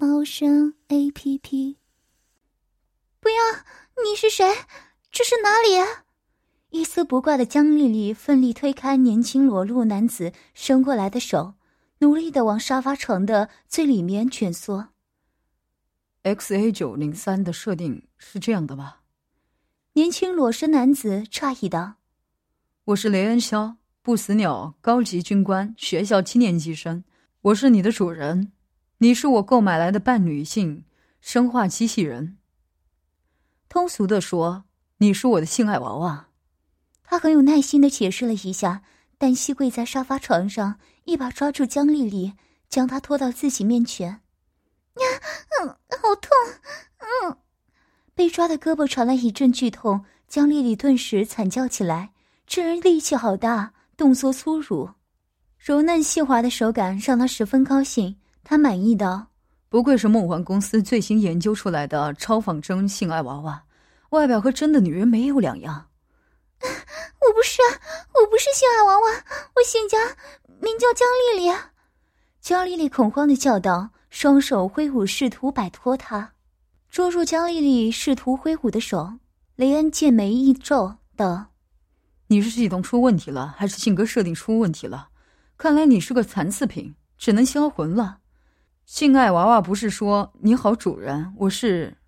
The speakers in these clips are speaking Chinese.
猫声 A P P。不要！你是谁？这是哪里？一丝不挂的江丽丽奋力推开年轻裸露男子伸过来的手，努力的往沙发床的最里面蜷缩。X A 九零三的设定是这样的吧？年轻裸身男子诧异道：“我是雷恩肖，不死鸟高级军官，学校七年级生。我是你的主人，你是我购买来的半女性生化机器人。通俗的说，你是我的性爱娃娃。”他很有耐心的解释了一下，单膝跪在沙发床上，一把抓住江丽丽，将她拖到自己面前。呀，嗯，好痛，嗯！被抓的胳膊传来一阵剧痛，江丽丽顿时惨叫起来。这人力气好大，动作粗鲁，柔嫩细滑的手感让她十分高兴。她满意的：“不愧是梦幻公司最新研究出来的超仿真性爱娃娃，外表和真的女人没有两样。”我不是，我不是性爱娃娃，我姓江，名叫江丽丽。江丽丽恐慌的叫道，双手挥舞，试图摆脱他，捉住江丽丽试图挥舞的手。雷恩剑眉一皱，道：“你是系统出问题了，还是性格设定出问题了？看来你是个残次品，只能销魂了。性爱娃娃不是说你好，主人，我是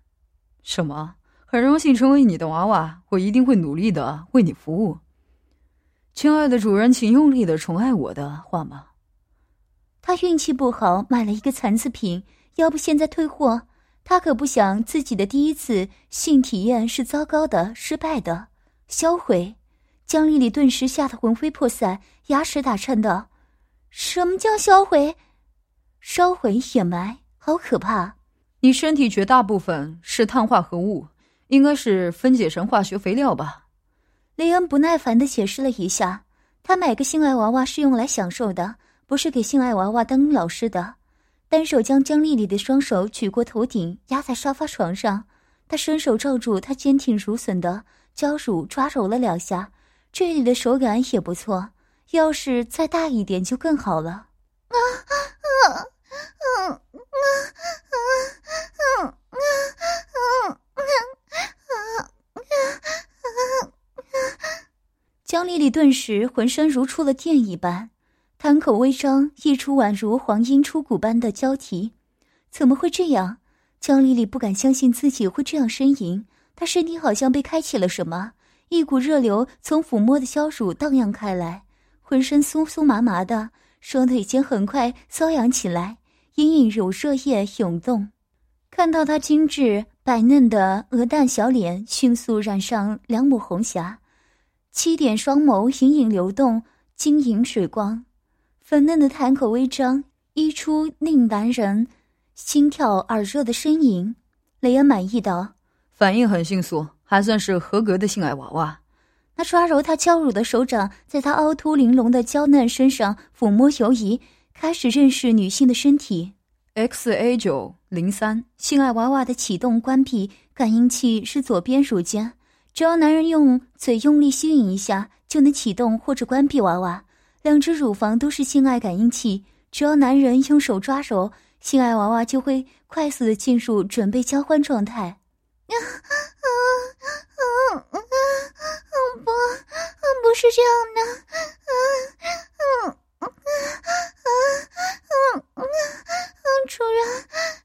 什么？”很荣幸成为你的娃娃，我一定会努力的为你服务。亲爱的主人，请用力的宠爱我的话吗？他运气不好，买了一个残次品，要不现在退货。他可不想自己的第一次性体验是糟糕的、失败的、销毁。江丽丽顿时吓得魂飞魄散，牙齿打颤道：“什么叫销毁？烧毁、掩埋，好可怕！你身体绝大部分是碳化合物，应该是分解成化学肥料吧？雷恩不耐烦的解释了一下，他买个性爱娃娃是用来享受的，不是给性爱娃娃当老师的。单手将江丽丽的双手举过头顶，压在沙发床上，他伸手罩住她坚挺如笋的娇乳，抓揉了两下，这里的手感也不错，要是再大一点就更好了。啊啊！江丽丽顿时浑身如触了电一般，潭口微张，溢出宛如黄莺出谷般的娇啼。怎么会这样？江丽丽不敢相信自己会这样呻吟。她身体好像被开启了什么，一股热流从抚摸的娇乳荡漾开来，浑身酥酥麻麻的，双腿间很快瘙痒起来，隐隐有热液涌动。看到她精致白嫩的鹅蛋小脸，迅速染上两抹红霞。七点双眸隐隐流动晶莹水光，粉嫩的潭口微张，溢出令男人心跳耳热的呻吟。雷恩满意道：“反应很迅速，还算是合格的性爱娃娃。”那抓揉她娇乳的手掌，在她凹凸玲珑的娇嫩身上抚摸游移，开始认识女性的身体。X A 九零三性爱娃娃的启动关闭感应器是左边乳尖。只要男人用嘴用力吸引一下，就能启动或者关闭娃娃。两只乳房都是性爱感应器，只要男人用手抓揉，性爱娃娃就会快速的进入准备交欢状态。啊啊啊啊啊！不，不是这样的。啊啊啊啊啊啊啊！主人，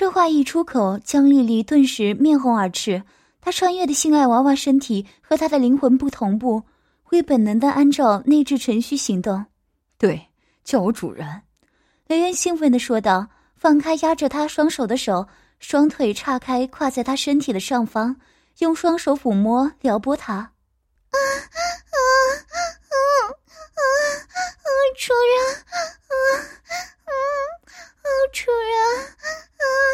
这话一出口，江丽丽顿时面红耳赤。她穿越的性爱娃娃身体和她的灵魂不同步，会本能的按照内置程序行动。对，叫我主人。雷恩兴奋的说道，放开压着他双手的手，双腿岔开，跨在他身体的上方，用双手抚摸、撩拨他。啊啊啊啊啊！主人，啊啊啊！主人，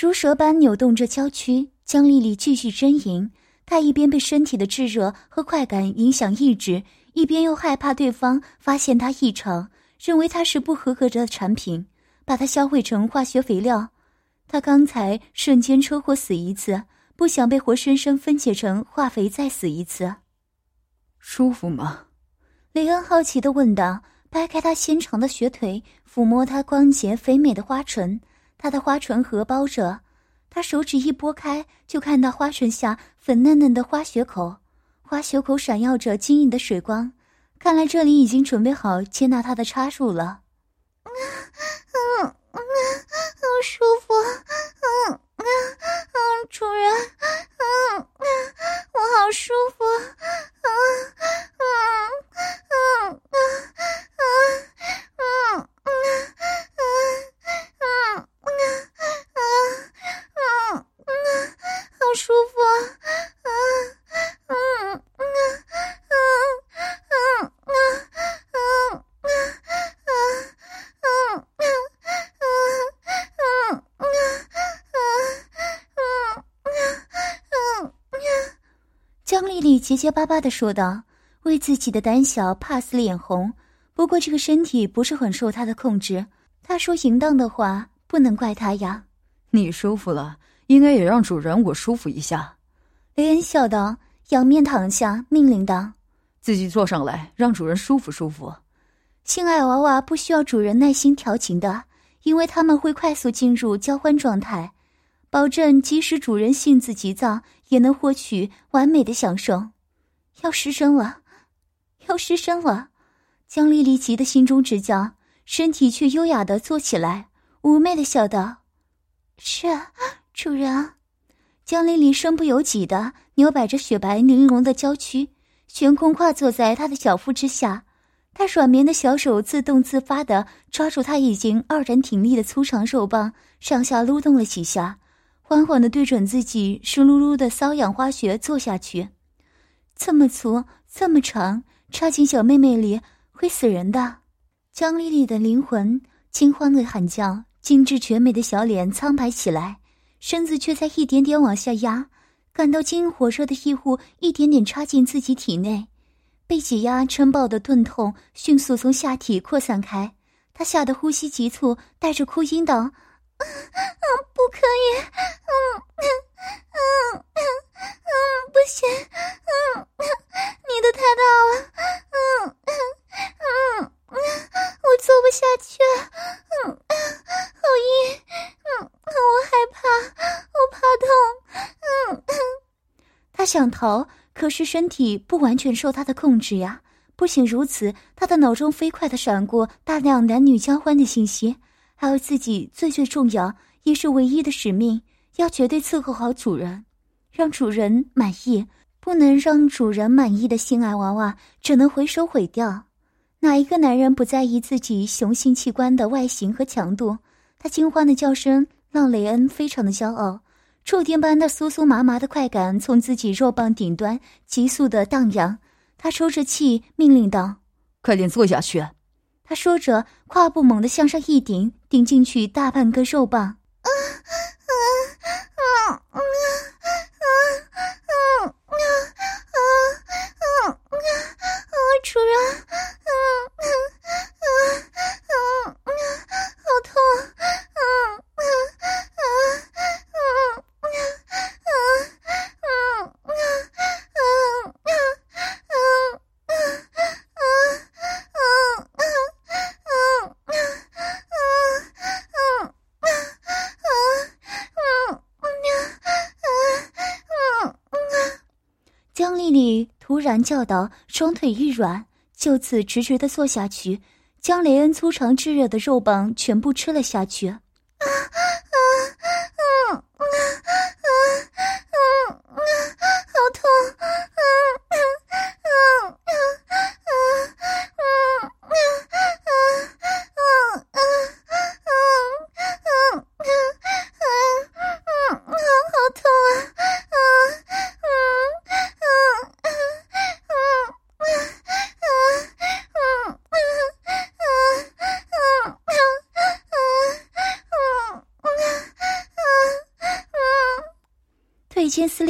如蛇般扭动着娇躯。江丽丽继续呻吟。她一边被身体的炙热和快感影响意志，一边又害怕对方发现她异常，认为她是不合格的产品，把她销毁成化学肥料。她刚才瞬间车祸死一次，不想被活生生分解成化肥再死一次。舒服吗？雷恩好奇的问道，掰开她纤长的雪腿，抚摸她光洁肥美的花唇。她的花唇合包着，他手指一拨开，就看到花唇下粉嫩嫩的花穴口，花穴口闪耀着晶莹的水光，看来这里已经准备好接纳他的插入了。嗯嗯嗯，好舒服，嗯嗯嗯，主人，嗯嗯，我好舒服，嗯嗯嗯嗯嗯嗯嗯嗯。嗯嗯嗯嗯好舒服啊！嗯嗯嗯嗯嗯嗯嗯嗯嗯嗯嗯江丽丽结结巴巴的说道，为自己的胆小怕死脸红。不过这个身体不是很受她的控制。他说淫荡的话，不能怪他呀。你舒服了，应该也让主人我舒服一下。雷恩笑道，仰面躺下，命令道：“自己坐上来，让主人舒服舒服。”性爱娃娃不需要主人耐心调情的，因为他们会快速进入交欢状态，保证即使主人性子急躁，也能获取完美的享受。要失声了，要失声了！江丽丽急得心中直叫。身体却优雅的坐起来，妩媚的笑道：“是，主人。”江丽丽身不由己的扭摆着雪白玲珑的娇躯，悬空跨坐在他的小腹之下。他软绵的小手自动自发的抓住他已经傲然挺立的粗长肉棒，上下撸动了几下，缓缓的对准自己湿漉漉的瘙痒花穴坐下去。这么粗，这么长，插进小妹妹里会死人的。江丽丽的灵魂惊慌的喊叫，精致绝美的小脸苍白起来，身子却在一点点往下压，感到金火热的异物一点点插进自己体内，被挤压撑爆的钝痛迅速从下体扩散开，他吓得呼吸急促，带着哭音道：“不可以，嗯嗯嗯嗯，不行，嗯，你的太大了，嗯嗯嗯。”我做不下去，嗯，好硬，嗯，我害怕，我怕痛，嗯。他想逃，可是身体不完全受他的控制呀。不仅如此，他的脑中飞快的闪过大量男女交欢的信息，还有自己最最重要也是唯一的使命，要绝对伺候好主人，让主人满意。不能让主人满意的性爱娃娃，只能回收毁掉。哪一个男人不在意自己雄性器官的外形和强度？他惊慌的叫声让雷恩非常的骄傲，触电般的酥酥麻麻的快感从自己肉棒顶端急速的荡漾。他抽着气，命令道：“快点坐下去。”他说着，胯部猛地向上一顶，顶进去大半根肉棒。啊啊啊啊啊啊啊啊啊啊！主人。叫道，双腿一软，就此直直的坐下去，将雷恩粗长炙热的肉棒全部吃了下去。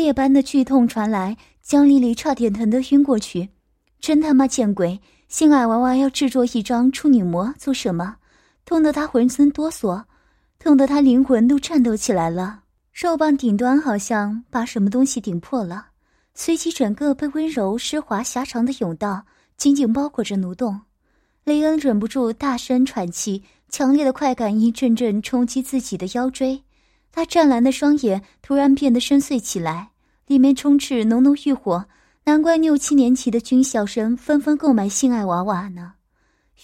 裂般的剧痛传来，江丽丽差点疼得晕过去。真他妈见鬼！性爱娃娃要制作一张处女膜做什么？痛得她浑身哆嗦，痛得她灵魂都颤抖起来了。肉棒顶端好像把什么东西顶破了，随即整个被温柔湿滑狭长的甬道紧紧包裹着蠕动。雷恩忍不住大声喘气，强烈的快感一阵阵冲击自己的腰椎。他湛蓝的双眼突然变得深邃起来，里面充斥浓浓欲火。难怪六七年级的军校生纷纷购买性爱娃娃呢。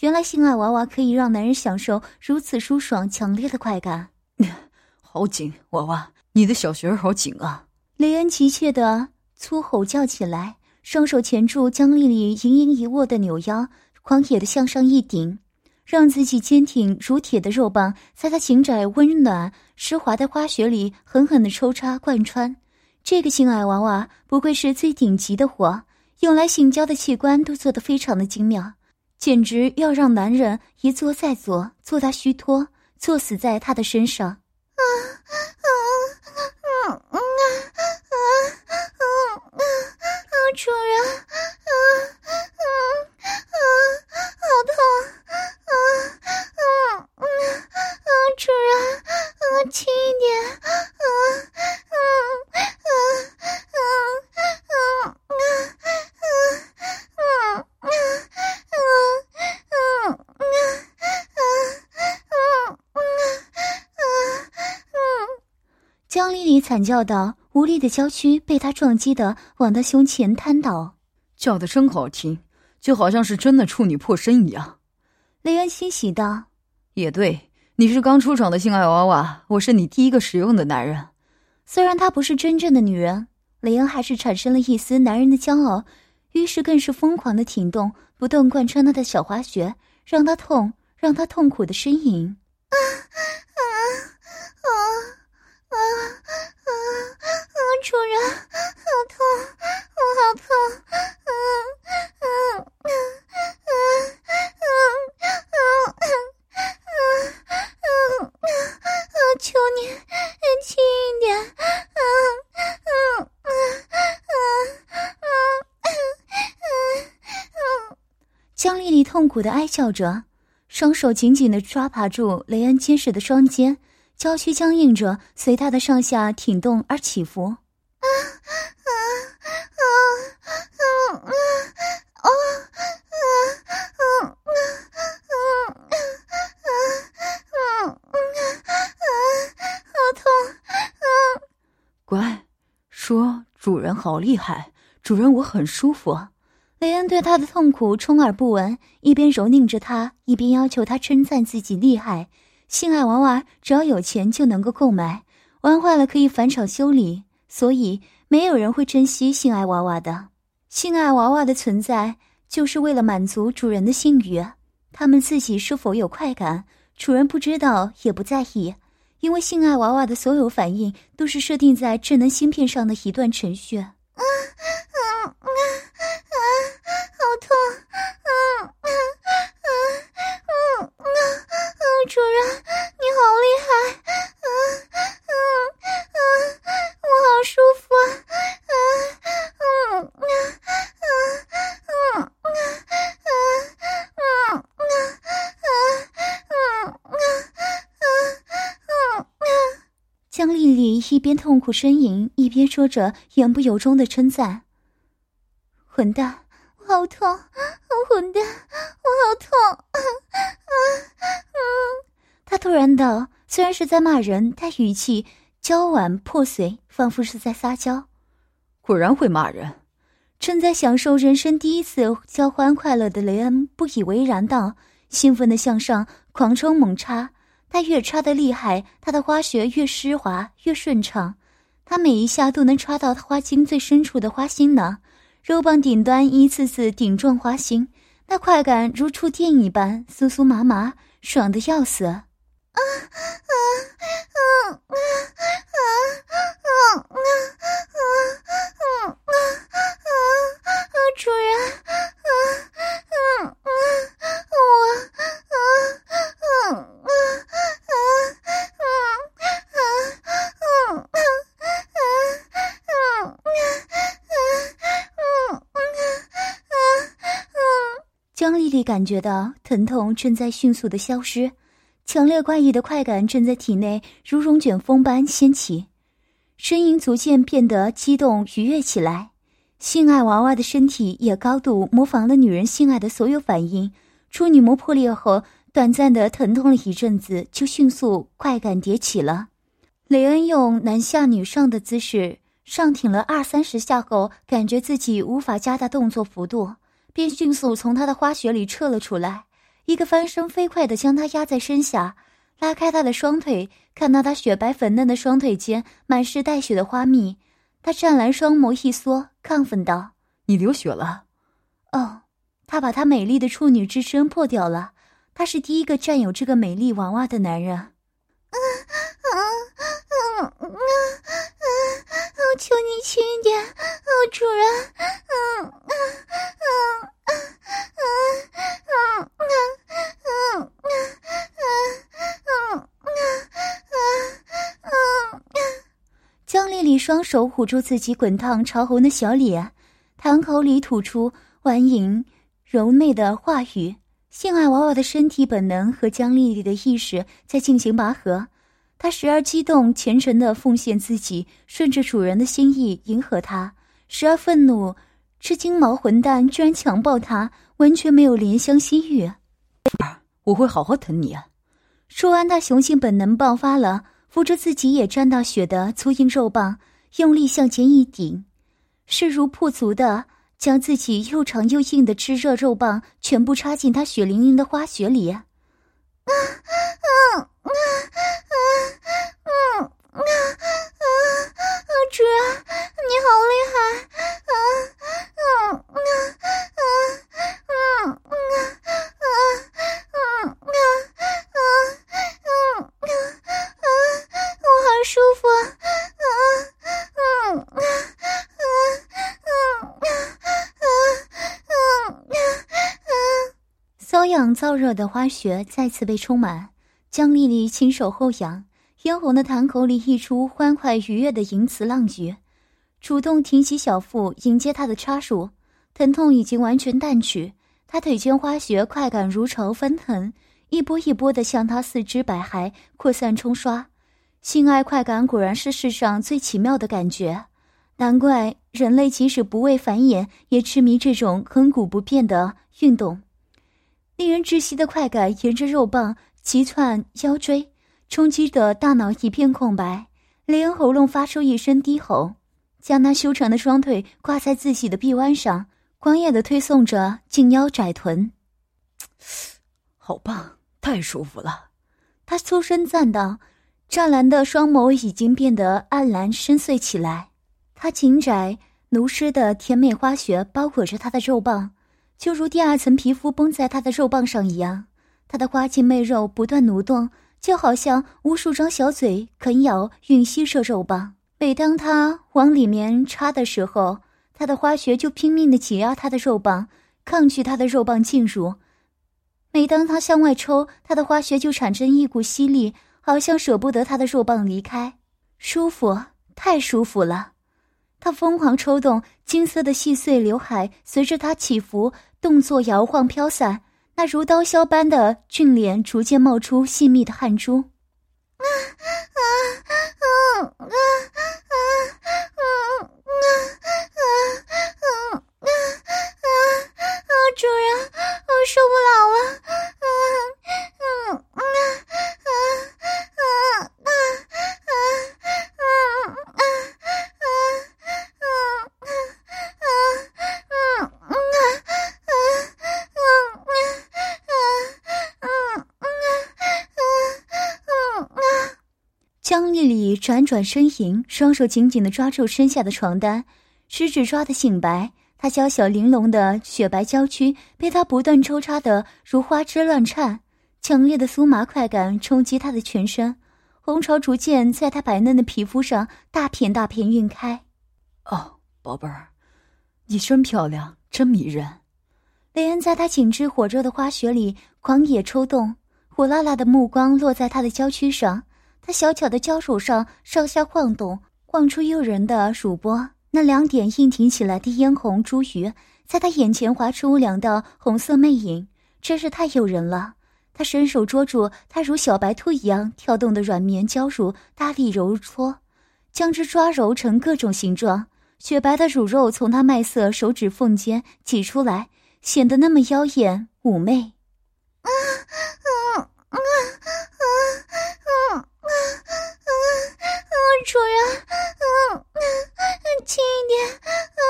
原来性爱娃娃可以让男人享受如此舒爽、强烈的快感。好紧，娃娃，你的小穴儿好紧啊！雷恩急切的粗吼叫起来，双手钳住江丽丽盈盈一握的扭腰，狂野的向上一顶。让自己坚挺如铁的肉棒，在她紧窄、温暖、湿滑的花穴里狠狠的抽插贯穿。这个性爱娃娃不愧是最顶级的货，用来性交的器官都做得非常的精妙，简直要让男人一做再做，做他虚脱，做死在他的身上。啊啊啊啊啊啊啊啊！主人。江丽丽惨叫道，无力的娇躯被他撞击的往他胸前瘫倒，叫的真好听，就好像是真的处女破身一样。雷恩欣喜道：“也对，你是刚出场的性爱娃娃，我是你第一个使用的男人。虽然她不是真正的女人，雷恩还是产生了一丝男人的骄傲，于是更是疯狂的挺动，不断贯穿他的小滑穴，让他痛，让他痛苦的呻吟。啊啊啊！主人，好痛，我好痛，啊啊啊啊啊！”求你轻一点！嗯嗯嗯嗯嗯嗯！江丽丽痛苦的哀叫着，双手紧紧的抓把住雷恩结实的双肩，娇躯僵硬着，随他的上下挺动而起伏。好厉害，主人我很舒服。雷恩对他的痛苦充耳不闻，一边揉拧着他，一边要求他称赞自己厉害。性爱娃娃只要有钱就能够购买，玩坏了可以返厂修理，所以没有人会珍惜性爱娃娃的。性爱娃娃的存在就是为了满足主人的性欲，他们自己是否有快感，主人不知道也不在意。因为性爱娃娃的所有反应都是设定在智能芯片上的一段程序。啊啊啊啊！好痛！啊啊啊啊啊！主人，你好厉害！啊啊啊！我好舒服！啊啊啊啊啊啊啊啊！江丽丽一边痛苦呻吟，一边说着言不由衷的称赞：“混蛋，我好痛！混蛋，我好痛！”他突然道，虽然是在骂人，但语气娇婉破碎，仿佛是在撒娇。果然会骂人，正在享受人生第一次交欢快乐的雷恩不以为然道，兴奋的向上狂冲猛插。他越插得厉害，他的花穴越湿滑越顺畅。他每一下都能插到花茎最深处的花心呢，肉棒顶端一次次顶撞花心，那快感如触电一般，酥酥麻麻，爽的要死。啊啊啊啊啊啊啊啊啊啊啊！主人，感觉到疼痛正在迅速的消失，强烈怪异的快感正在体内如龙卷风般掀起，声音逐渐变得激动愉悦起来。性爱娃娃的身体也高度模仿了女人性爱的所有反应。处女膜破裂后，短暂的疼痛了一阵子，就迅速快感迭起了。雷恩用男下女上的姿势上挺了二三十下后，感觉自己无法加大动作幅度，便迅速从他的花穴里撤了出来，一个翻身飞快地将他压在身下，拉开他的双腿，看到他雪白粉嫩的双腿间满是带血的花蜜。他湛蓝双眸一缩，亢奋道：“你流血了。”哦，他把他美丽的处女之身破掉了。他是第一个占有这个美丽娃娃的男人。啊啊啊啊啊！求你轻一点，哦，主人。手捂住自己滚烫潮红的小脸，堂口里吐出婉莹柔媚的话语。性爱娃娃的身体本能和江丽丽的意识在进行拔河，她时而激动虔诚地奉献自己，顺着主人的心意迎合他；时而愤怒，这金毛混蛋居然强暴她，完全没有怜香惜玉。我会好好疼你啊！说完，他雄性本能爆发了。扶着自己也沾到血的粗硬肉棒，用力向前一顶，势如破竹的将自己又长又硬的炙热肉棒全部插进他血淋淋的花穴里。啊啊啊啊啊啊啊！主人，你好厉害！啊啊啊啊啊啊啊啊啊啊！舒服，啊嗯嗯嗯嗯嗯嗯瘙痒燥热的花穴再次被充满，江丽丽亲手后仰，嫣红的潭口里溢出欢快愉悦的淫词浪语，主动挺起小腹迎接他的插入，疼痛已经完全淡去，他腿间花穴快感如潮翻腾，一波一波的向他四肢百骸扩散冲刷。性爱快感果然是世上最奇妙的感觉，难怪人类即使不为繁衍，也痴迷这种亘古不变的运动。令人窒息的快感沿着肉棒急窜腰椎，冲击的大脑一片空白。雷恩喉咙发出一声低吼，将那修长的双腿挂在自己的臂弯上，狂野的推送着近腰窄臀。好棒，太舒服了！他粗声赞道。湛蓝的双眸已经变得暗蓝深邃起来，他紧窄奴湿的甜美花穴包裹着他的肉棒，就如第二层皮肤绷在他的肉棒上一样。他的花茎媚肉不断蠕动，就好像无数张小嘴啃咬吮吸着肉棒。每当他往里面插的时候，他的花穴就拼命的挤压他的肉棒，抗拒他的肉棒进入。每当他向外抽，他的花穴就产生一股吸力。好像舍不得他的肉棒离开，舒服，太舒服了。他疯狂抽动，金色的细碎刘海随着他起伏动作摇晃飘散，那如刀削般的俊脸逐渐冒出细密的汗珠。啊啊啊啊啊啊啊啊啊啊啊！主人，我受不了了。啊啊啊江丽丽辗转呻吟，双手紧紧的抓住身下的床单，食指抓得醒白。她娇小玲珑的雪白娇躯被他不断抽插的如花枝乱颤，强烈的酥麻快感冲击她的全身，红潮逐渐在她白嫩的皮肤上大片大片晕开。哦，宝贝儿，你真漂亮，真迷人。雷恩在她紧致火热的花穴里狂野抽动，火辣辣的目光落在她的娇躯上，他小巧的娇乳上上下晃动，晃出诱人的乳波。那两点硬挺起来的嫣红珠鱼，在他眼前划出两道红色魅影，真是太诱人了。他伸手捉住她如小白兔一样跳动的软绵娇乳，大力揉搓，将之抓揉成各种形状。雪白的乳肉从他麦色手指缝间挤出来，显得那么妖艳妩媚。啊啊啊主人，嗯嗯。轻一点，嗯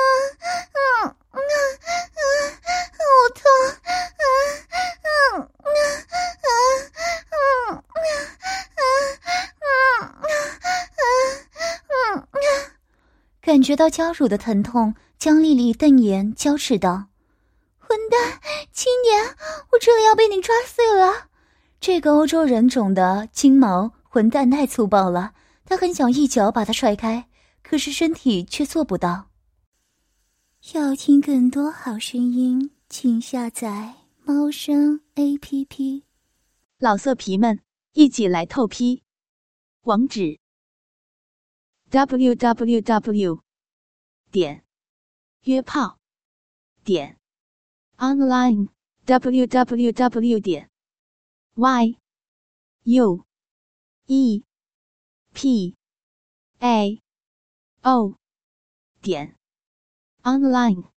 嗯嗯嗯！好痛，啊啊啊啊啊啊啊啊啊啊！感觉到娇乳的疼痛，江丽丽瞪眼娇斥道：“混蛋，轻点，我这里要被你抓碎了！”这个欧洲人种的金毛混蛋太粗暴了，他很想一脚把他踹开。可是身体却做不到。要听更多好声音，请下载猫声 A P P。老色皮们，一起来透批！网址：w w w 点约炮点 online w w w 点 y u e p a。哦，点，online。